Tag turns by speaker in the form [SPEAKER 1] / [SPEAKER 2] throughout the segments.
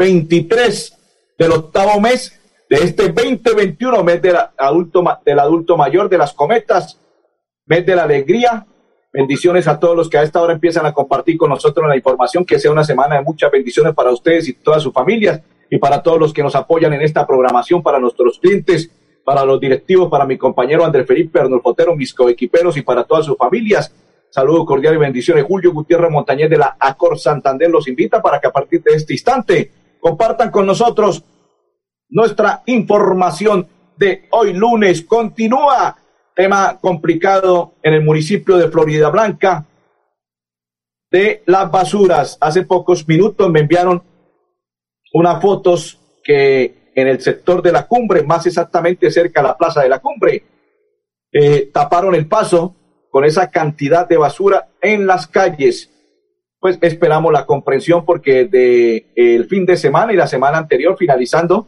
[SPEAKER 1] 23 del octavo mes de este 2021, mes del adulto, del adulto mayor de las cometas, mes de la alegría. Bendiciones a todos los que a esta hora empiezan a compartir con nosotros la información, que sea una semana de muchas bendiciones para ustedes y todas sus familias y para todos los que nos apoyan en esta programación, para nuestros clientes, para los directivos, para mi compañero Andrés Felipe Arnulfotero, mis coequiperos y para todas sus familias. Saludos cordiales y bendiciones. Julio Gutiérrez Montañez de la Acor Santander los invita para que a partir de este instante compartan con nosotros nuestra información de hoy lunes. Continúa tema complicado en el municipio de Florida Blanca de las basuras. Hace pocos minutos me enviaron unas fotos que en el sector de la cumbre, más exactamente cerca de la plaza de la cumbre, eh, taparon el paso con esa cantidad de basura en las calles pues esperamos la comprensión porque de el fin de semana y la semana anterior finalizando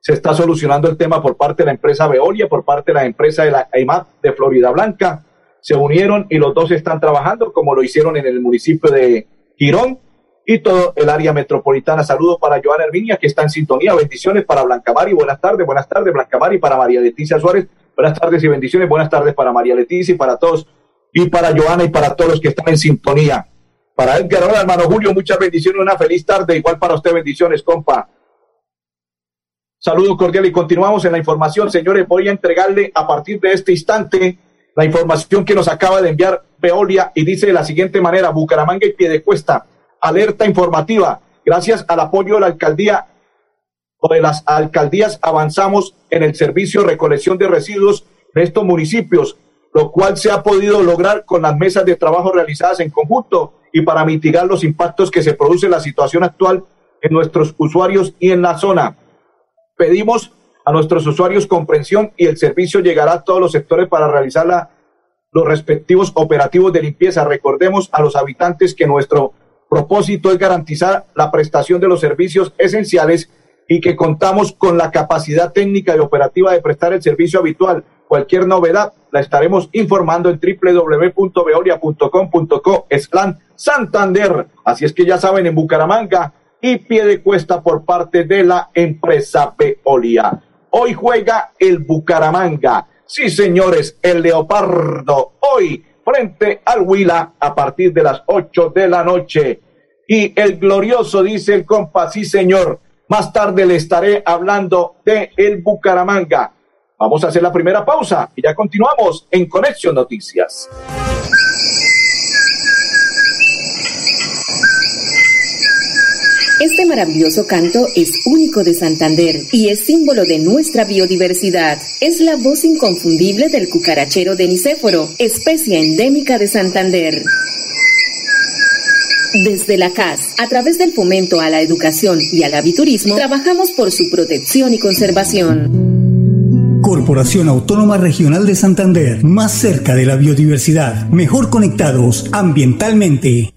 [SPEAKER 1] se está solucionando el tema por parte de la empresa Veolia, por parte de la empresa de la IMAP de Florida Blanca. Se unieron y los dos están trabajando como lo hicieron en el municipio de Girón y todo el área metropolitana. Saludos para Joana Herminia que está en sintonía. Bendiciones para Blanca Mari. Buenas tardes, buenas tardes Blanca Mari para María Leticia Suárez. Buenas tardes y bendiciones. Buenas tardes para María Leticia y para todos y para Joana y para todos los que están en sintonía. Para Edgar, hola hermano Julio, muchas bendiciones, una feliz tarde, igual para usted, bendiciones, compa. Saludos cordiales y continuamos en la información, señores. Voy a entregarle a partir de este instante la información que nos acaba de enviar Veolia y dice de la siguiente manera: Bucaramanga y Piedecuesta, alerta informativa. Gracias al apoyo de la alcaldía o de las alcaldías, avanzamos en el servicio de recolección de residuos de estos municipios, lo cual se ha podido lograr con las mesas de trabajo realizadas en conjunto y para mitigar los impactos que se produce la situación actual en nuestros usuarios y en la zona. Pedimos a nuestros usuarios comprensión y el servicio llegará a todos los sectores para realizar los respectivos operativos de limpieza. Recordemos a los habitantes que nuestro propósito es garantizar la prestación de los servicios esenciales y que contamos con la capacidad técnica y operativa de prestar el servicio habitual Cualquier novedad la estaremos informando en www.veolia.com.co Santander. Así es que ya saben, en Bucaramanga y pie de cuesta por parte de la empresa Veolia. Hoy juega el Bucaramanga. Sí, señores, el Leopardo. Hoy frente al Huila a partir de las 8 de la noche. Y el glorioso, dice el compa, sí, señor. Más tarde le estaré hablando de el Bucaramanga. Vamos a hacer la primera pausa y ya continuamos en Conexión Noticias.
[SPEAKER 2] Este maravilloso canto es único de Santander y es símbolo de nuestra biodiversidad. Es la voz inconfundible del cucarachero de Nicéforo, especie endémica de Santander. Desde la CAS, a través del fomento a la educación y al aviturismo, trabajamos por su protección y conservación.
[SPEAKER 3] Corporación Autónoma Regional de Santander, más cerca de la biodiversidad, mejor conectados ambientalmente.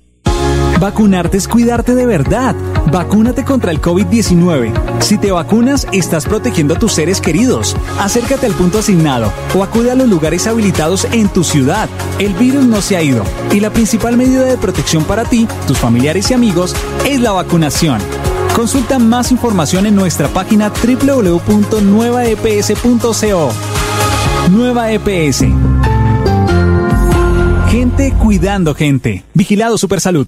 [SPEAKER 4] Vacunarte es cuidarte de verdad. Vacúnate contra el COVID-19. Si te vacunas, estás protegiendo a tus seres queridos. Acércate al punto asignado o acude a los lugares habilitados en tu ciudad. El virus no se ha ido y la principal medida de protección para ti, tus familiares y amigos es la vacunación. Consulta más información en nuestra página www.nuevaeps.co. Nueva EPS. Gente cuidando gente. Vigilado Supersalud.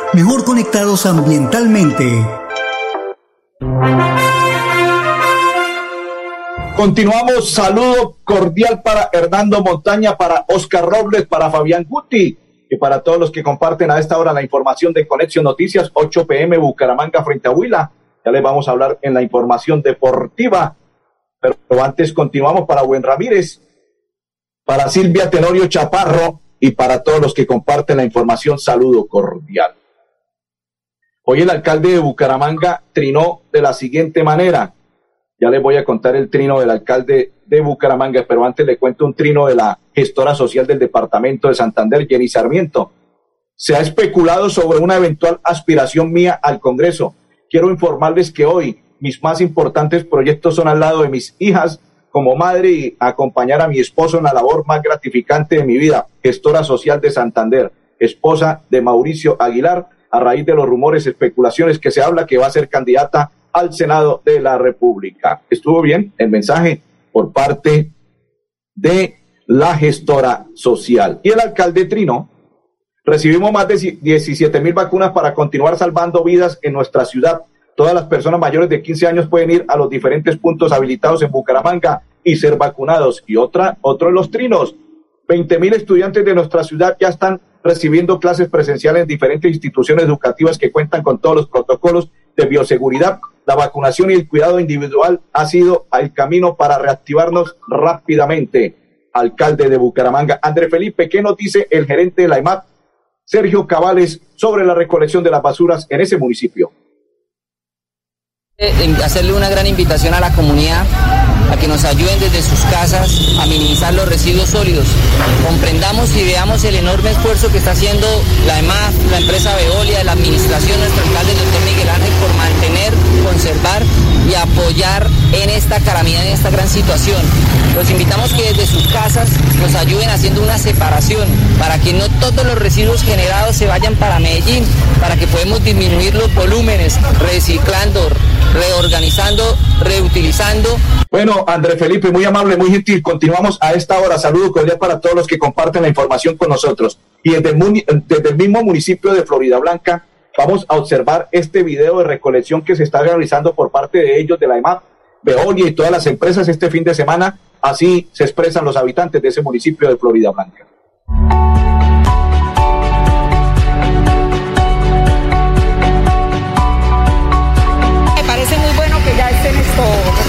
[SPEAKER 3] mejor conectados ambientalmente.
[SPEAKER 1] Continuamos, saludo cordial para Hernando Montaña, para Oscar Robles, para Fabián Guti y para todos los que comparten a esta hora la información de Conexión Noticias, 8 pm Bucaramanga frente a Huila. Ya les vamos a hablar en la información deportiva. Pero antes continuamos para Buen Ramírez, para Silvia Tenorio Chaparro y para todos los que comparten la información, saludo cordial. Hoy el alcalde de Bucaramanga trinó de la siguiente manera. Ya les voy a contar el trino del alcalde de Bucaramanga, pero antes le cuento un trino de la gestora social del departamento de Santander, Jenny Sarmiento. Se ha especulado sobre una eventual aspiración mía al Congreso. Quiero informarles que hoy mis más importantes proyectos son al lado de mis hijas como madre y acompañar a mi esposo en la labor más gratificante de mi vida, gestora social de Santander, esposa de Mauricio Aguilar, a raíz de los rumores, especulaciones que se habla que va a ser candidata al Senado de la República. Estuvo bien el mensaje por parte de la gestora social. Y el alcalde Trino, recibimos más de 17 mil vacunas para continuar salvando vidas en nuestra ciudad. Todas las personas mayores de 15 años pueden ir a los diferentes puntos habilitados en Bucaramanga y ser vacunados. Y otra, otro de los trinos, 20 mil estudiantes de nuestra ciudad ya están recibiendo clases presenciales en diferentes instituciones educativas que cuentan con todos los protocolos de bioseguridad. La vacunación y el cuidado individual ha sido el camino para reactivarnos rápidamente. Alcalde de Bucaramanga, André Felipe, ¿qué nos dice el gerente de la IMAP, Sergio Cabales, sobre la recolección de las basuras en ese municipio?
[SPEAKER 5] hacerle una gran invitación a la comunidad a que nos ayuden desde sus casas a minimizar los residuos sólidos. Comprendamos y veamos el enorme esfuerzo que está haciendo la EMAF, la empresa Veolia, la administración, nuestro alcalde, el doctor Miguel Ángel, por mantener, conservar y apoyar en esta calamidad, en esta gran situación. Los invitamos que desde sus casas nos ayuden haciendo una separación para que no todos los residuos generados se vayan para Medellín, para que podamos disminuir los volúmenes, reciclando, reorganizando, reutilizando.
[SPEAKER 1] Bueno, André Felipe, muy amable, muy gentil. Continuamos a esta hora. Saludo cordial para todos los que comparten la información con nosotros. Y desde el mismo municipio de Florida Blanca, vamos a observar este video de recolección que se está realizando por parte de ellos, de la EMAP, Veolia y todas las empresas este fin de semana. Así se expresan los habitantes de ese municipio de Florida Blanca.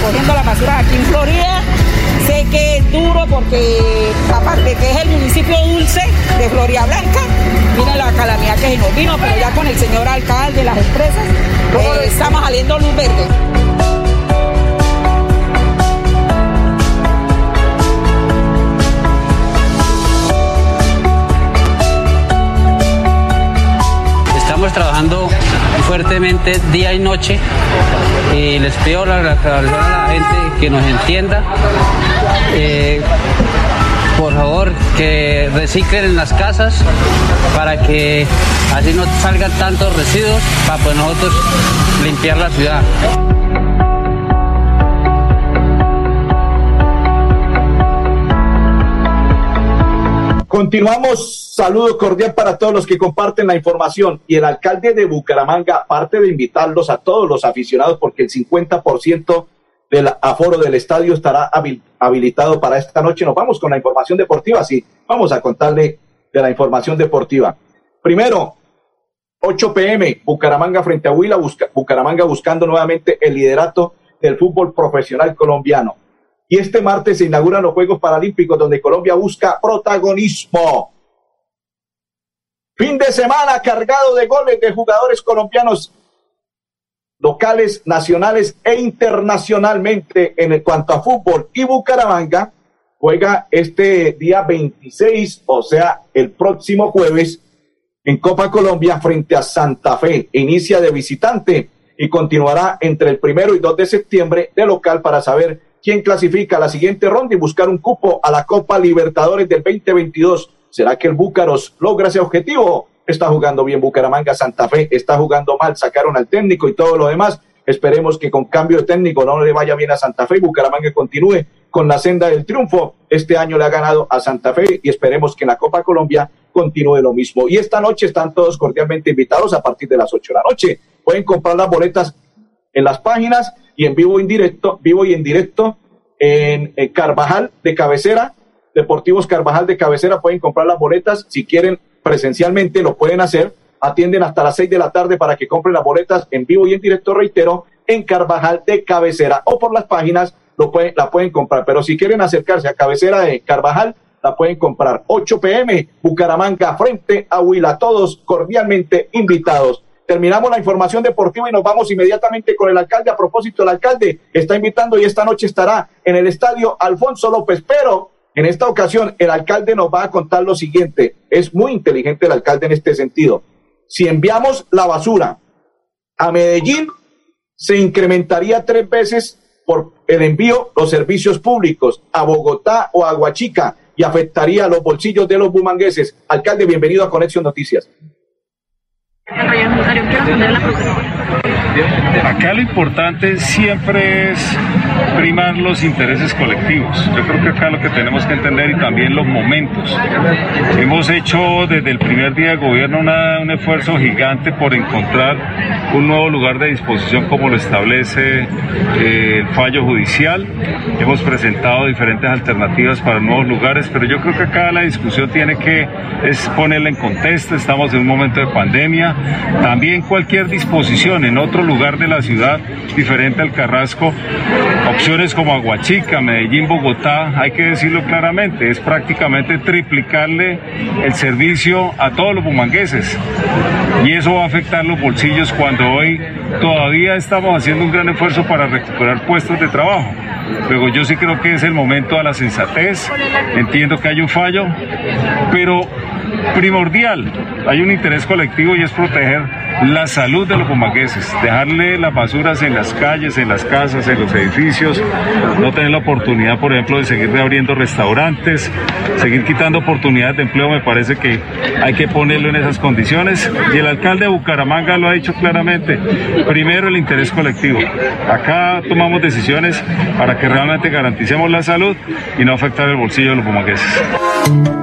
[SPEAKER 6] recogiendo la basura aquí en Florida. Sé que es duro porque aparte que es el municipio dulce de Floria Blanca, mira la calamidad que se nos vino, pero ya con el señor alcalde, las empresas, eh, estamos saliendo luz verde.
[SPEAKER 7] Estamos trabajando fuertemente día y noche y les pido la, la, a la gente que nos entienda. Eh, por favor, que reciclen en las casas para que así no salgan tantos residuos para pues nosotros limpiar la ciudad.
[SPEAKER 1] Continuamos, saludo cordial para todos los que comparten la información y el alcalde de Bucaramanga, aparte de invitarlos a todos los aficionados, porque el 50% del aforo del estadio estará habilitado para esta noche. Nos vamos con la información deportiva, sí, vamos a contarle de la información deportiva. Primero, 8 pm, Bucaramanga frente a Huila, Bucaramanga buscando nuevamente el liderato del fútbol profesional colombiano. Y este martes se inauguran los Juegos Paralímpicos donde Colombia busca protagonismo. Fin de semana cargado de goles de jugadores colombianos locales, nacionales e internacionalmente en cuanto a fútbol. Y Bucaramanga juega este día 26, o sea, el próximo jueves, en Copa Colombia frente a Santa Fe. Inicia de visitante y continuará entre el primero y 2 de septiembre de local para saber quién clasifica a la siguiente ronda y buscar un cupo a la Copa Libertadores del 2022. ¿Será que el Búcaros logra ese objetivo? Está jugando bien Bucaramanga, Santa Fe, está jugando mal, sacaron al técnico y todo lo demás. Esperemos que con cambio de técnico no le vaya bien a Santa Fe y Bucaramanga continúe con la senda del triunfo. Este año le ha ganado a Santa Fe y esperemos que en la Copa Colombia continúe lo mismo. Y esta noche están todos cordialmente invitados a partir de las 8 de la noche. Pueden comprar las boletas en las páginas y en vivo en directo, vivo y en directo en, Carvajal de cabecera, Deportivos Carvajal de cabecera, pueden comprar las boletas, si quieren presencialmente lo pueden hacer, atienden hasta las seis de la tarde para que compren las boletas en vivo y en directo, reitero, en Carvajal de cabecera o por las páginas lo pueden, la pueden comprar, pero si quieren acercarse a cabecera de Carvajal, la pueden comprar. 8 pm, Bucaramanga frente a Huila, todos cordialmente invitados. Terminamos la información deportiva y nos vamos inmediatamente con el alcalde. A propósito, el alcalde está invitando y esta noche estará en el estadio Alfonso López, pero en esta ocasión el alcalde nos va a contar lo siguiente. Es muy inteligente el alcalde en este sentido. Si enviamos la basura a Medellín, se incrementaría tres veces por el envío los servicios públicos a Bogotá o a Aguachica y afectaría los bolsillos de los bumangueses. Alcalde, bienvenido a Conexión Noticias.
[SPEAKER 8] Acá lo importante siempre es primar los intereses colectivos. Yo creo que acá lo que tenemos que entender y también los momentos. Hemos hecho desde el primer día de gobierno un esfuerzo gigante por encontrar un nuevo lugar de disposición como lo establece eh, el fallo judicial. Hemos presentado diferentes alternativas para nuevos lugares, pero yo creo que acá la discusión tiene que es ponerla en contexto. Estamos en un momento de pandemia. También cualquier disposición en otro lugar de la ciudad diferente al Carrasco opciones como Aguachica, Medellín, Bogotá, hay que decirlo claramente, es prácticamente triplicarle el servicio a todos los bumangueses. Y eso va a afectar los bolsillos cuando hoy todavía estamos haciendo un gran esfuerzo para recuperar puestos de trabajo. Luego yo sí creo que es el momento de la sensatez, entiendo que hay un fallo, pero primordial, hay un interés colectivo y es proteger la salud de los bumangueses, dejarle las basuras en las calles, en las casas, en los edificios, no tener la oportunidad, por ejemplo, de seguir reabriendo restaurantes, seguir quitando oportunidades de empleo, me parece que hay que ponerlo en esas condiciones. Y el alcalde de Bucaramanga lo ha dicho claramente, primero el interés colectivo. Acá tomamos decisiones para que realmente garanticemos la salud y no afectar el bolsillo de los bumangueses.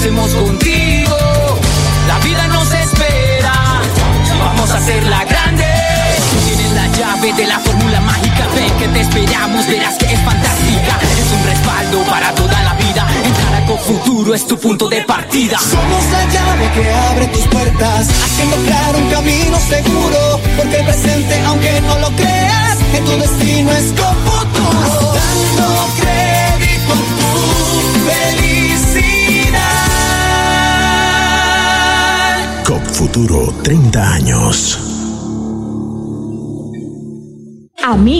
[SPEAKER 9] crecemos contigo. La vida nos espera, vamos a hacerla grande. Tú tienes la llave de la fórmula mágica, ven que te esperamos, verás que es fantástica. Es un respaldo para toda la vida. Entrar a Futuro es tu punto de partida.
[SPEAKER 10] Somos la llave que abre tus puertas, haciendo claro un camino seguro.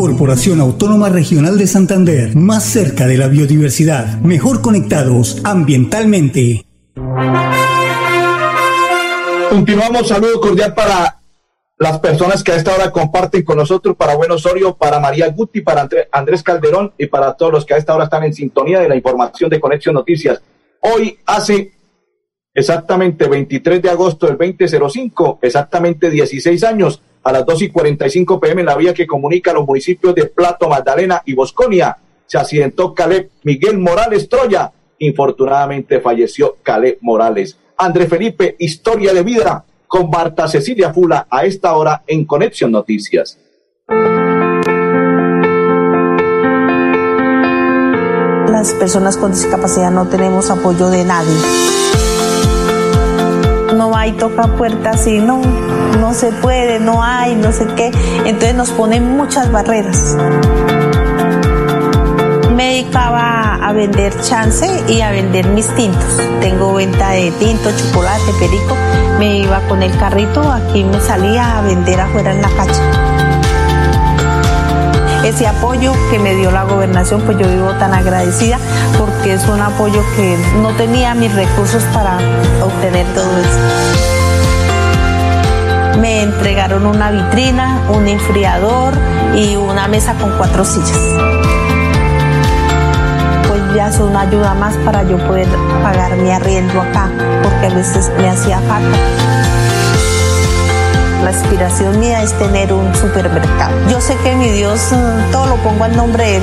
[SPEAKER 3] Corporación Autónoma Regional de Santander, más cerca de la biodiversidad, mejor conectados ambientalmente.
[SPEAKER 1] Continuamos, saludo cordial para las personas que a esta hora comparten con nosotros, para Buen Osorio, para María Guti, para André- Andrés Calderón y para todos los que a esta hora están en sintonía de la información de Conexión Noticias. Hoy hace exactamente 23 de agosto del 2005, exactamente 16 años, a las 2 y 45 pm en la vía que comunica los municipios de Plato, Magdalena y Bosconia, se accidentó Caleb Miguel Morales Troya. Infortunadamente falleció Caleb Morales. André Felipe, historia de vida con Marta Cecilia Fula a esta hora en Conexión Noticias.
[SPEAKER 11] Las personas con discapacidad no tenemos apoyo de nadie. Hay toca puertas y no, no se puede, no hay, no sé qué. Entonces nos ponen muchas barreras. Me dedicaba a vender chance y a vender mis tintos. Tengo venta de tinto, chocolate, perico. Me iba con el carrito, aquí me salía a vender afuera en la calle ese apoyo que me dio la gobernación, pues yo vivo tan agradecida porque es un apoyo que no tenía mis recursos para obtener todo eso. Me entregaron una vitrina, un enfriador y una mesa con cuatro sillas. Pues ya es una ayuda más para yo poder pagar mi arriendo acá, porque a veces me hacía falta. La aspiración mía es tener un supermercado. Yo sé que mi Dios mm, todo lo pongo al nombre de Él,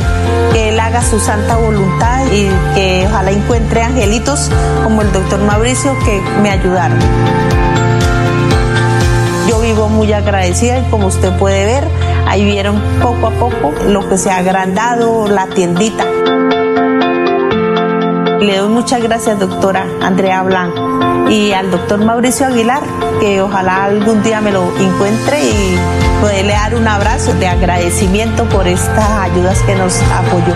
[SPEAKER 11] que Él haga su santa voluntad y que ojalá encuentre angelitos como el doctor Mauricio que me ayudaron. Yo vivo muy agradecida y como usted puede ver, ahí vieron poco a poco lo que se ha agrandado la tiendita. Le doy muchas gracias, doctora Andrea Blanco, y al doctor Mauricio Aguilar, que ojalá algún día me lo encuentre y poderle dar un abrazo de agradecimiento por estas ayudas que nos apoyó.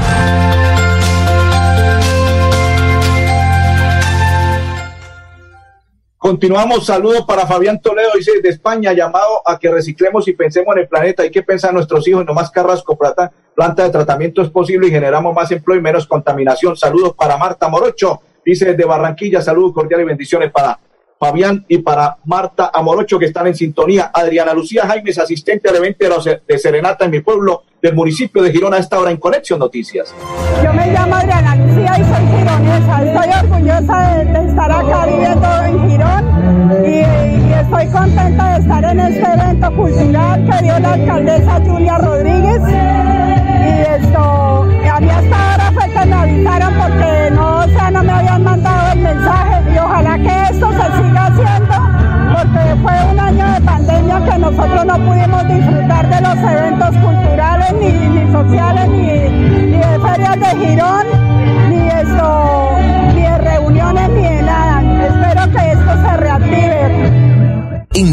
[SPEAKER 1] Continuamos, saludos para Fabián Toledo, dice de España, llamado a que reciclemos y pensemos en el planeta. Hay que pensar en nuestros hijos, no más carrasco, plata, planta de tratamiento es posible y generamos más empleo y menos contaminación. Saludos para Marta Morocho, dice desde Barranquilla, saludos cordiales y bendiciones para Fabián y para Marta Amorocho que están en sintonía. Adriana Lucía Jaimes, asistente al evento de Serenata en mi pueblo del municipio de Girona esta hora en Conexión Noticias.
[SPEAKER 12] Yo me llamo Adriana Lucía y soy gironesa. Estoy orgullosa de, estar acá viviendo en Girón y, estoy contenta de estar en este evento cultural que dio la alcaldesa Julia Rodríguez. Y esto, a mí hasta ahora fue que me avisaron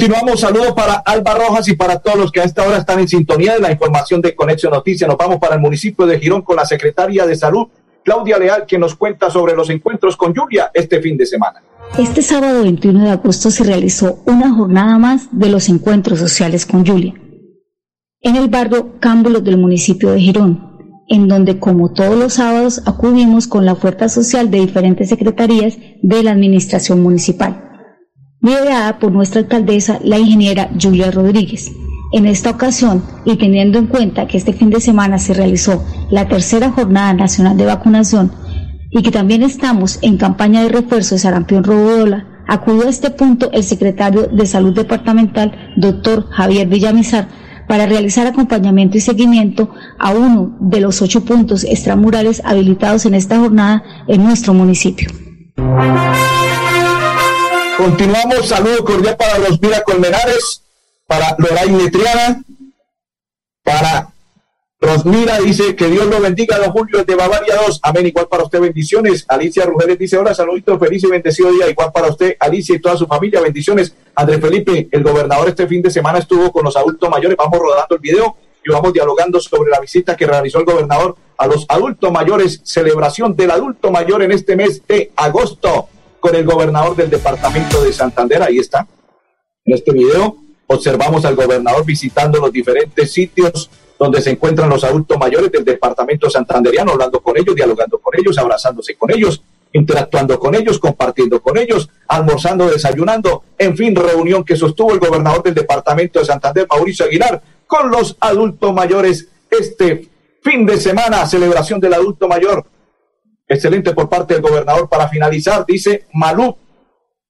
[SPEAKER 1] Continuamos, saludos para Alba Rojas y para todos los que a esta hora están en sintonía de la información de Conexión Noticias. Nos vamos para el municipio de Girón con la secretaria de Salud, Claudia Leal, que nos cuenta sobre los encuentros con Julia este fin de semana.
[SPEAKER 13] Este sábado 21 de agosto se realizó una jornada más de los encuentros sociales con Julia en el barrio Cámbulos del municipio de Girón, en donde como todos los sábados acudimos con la oferta social de diferentes secretarías de la administración municipal, liderada por nuestra alcaldesa, la ingeniera Julia Rodríguez. En esta ocasión, y teniendo en cuenta que este fin de semana se realizó la tercera jornada nacional de vacunación y que también estamos en campaña de refuerzo de sarampión robodola, acudió a este punto el secretario de Salud Departamental, doctor Javier Villamizar, para realizar acompañamiento y seguimiento a uno de los ocho puntos extramurales habilitados en esta jornada en nuestro municipio.
[SPEAKER 1] Continuamos, saludo cordial para Rosmira Colmenares, para Loraine Triana, para Rosmira dice que Dios lo bendiga, don Julio de Bavaria 2. Amén, igual para usted, bendiciones. Alicia Rugeles dice, hola, saluditos, feliz y bendecido día, igual para usted, Alicia y toda su familia, bendiciones. Andrés Felipe, el gobernador este fin de semana estuvo con los adultos mayores, vamos rodando el video y vamos dialogando sobre la visita que realizó el gobernador a los adultos mayores, celebración del adulto mayor en este mes de agosto con el gobernador del departamento de Santander. Ahí está. En este video observamos al gobernador visitando los diferentes sitios donde se encuentran los adultos mayores del departamento santanderiano, hablando con ellos, dialogando con ellos, abrazándose con ellos, interactuando con ellos, compartiendo con ellos, almorzando, desayunando, en fin, reunión que sostuvo el gobernador del departamento de Santander, Mauricio Aguilar, con los adultos mayores este fin de semana, celebración del adulto mayor Excelente por parte del gobernador. Para finalizar, dice Malú.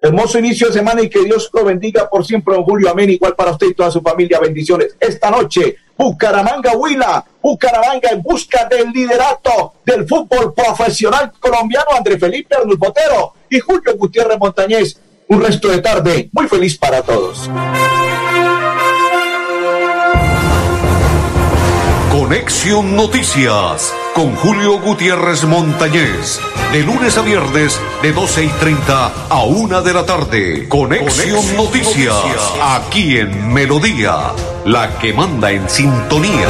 [SPEAKER 1] Hermoso inicio de semana y que Dios lo bendiga por siempre, don Julio. Amén. Igual para usted y toda su familia. Bendiciones. Esta noche, Bucaramanga Huila, Bucaramanga en busca del liderato del fútbol profesional colombiano. André Felipe Arnul Botero y Julio Gutiérrez Montañez. Un resto de tarde muy feliz para todos.
[SPEAKER 14] Conexión Noticias con Julio Gutiérrez Montañez. De lunes a viernes, de 12 y 30 a 1 de la tarde. Conexión, Noticias, aquí en Melodía, la que manda en sintonía.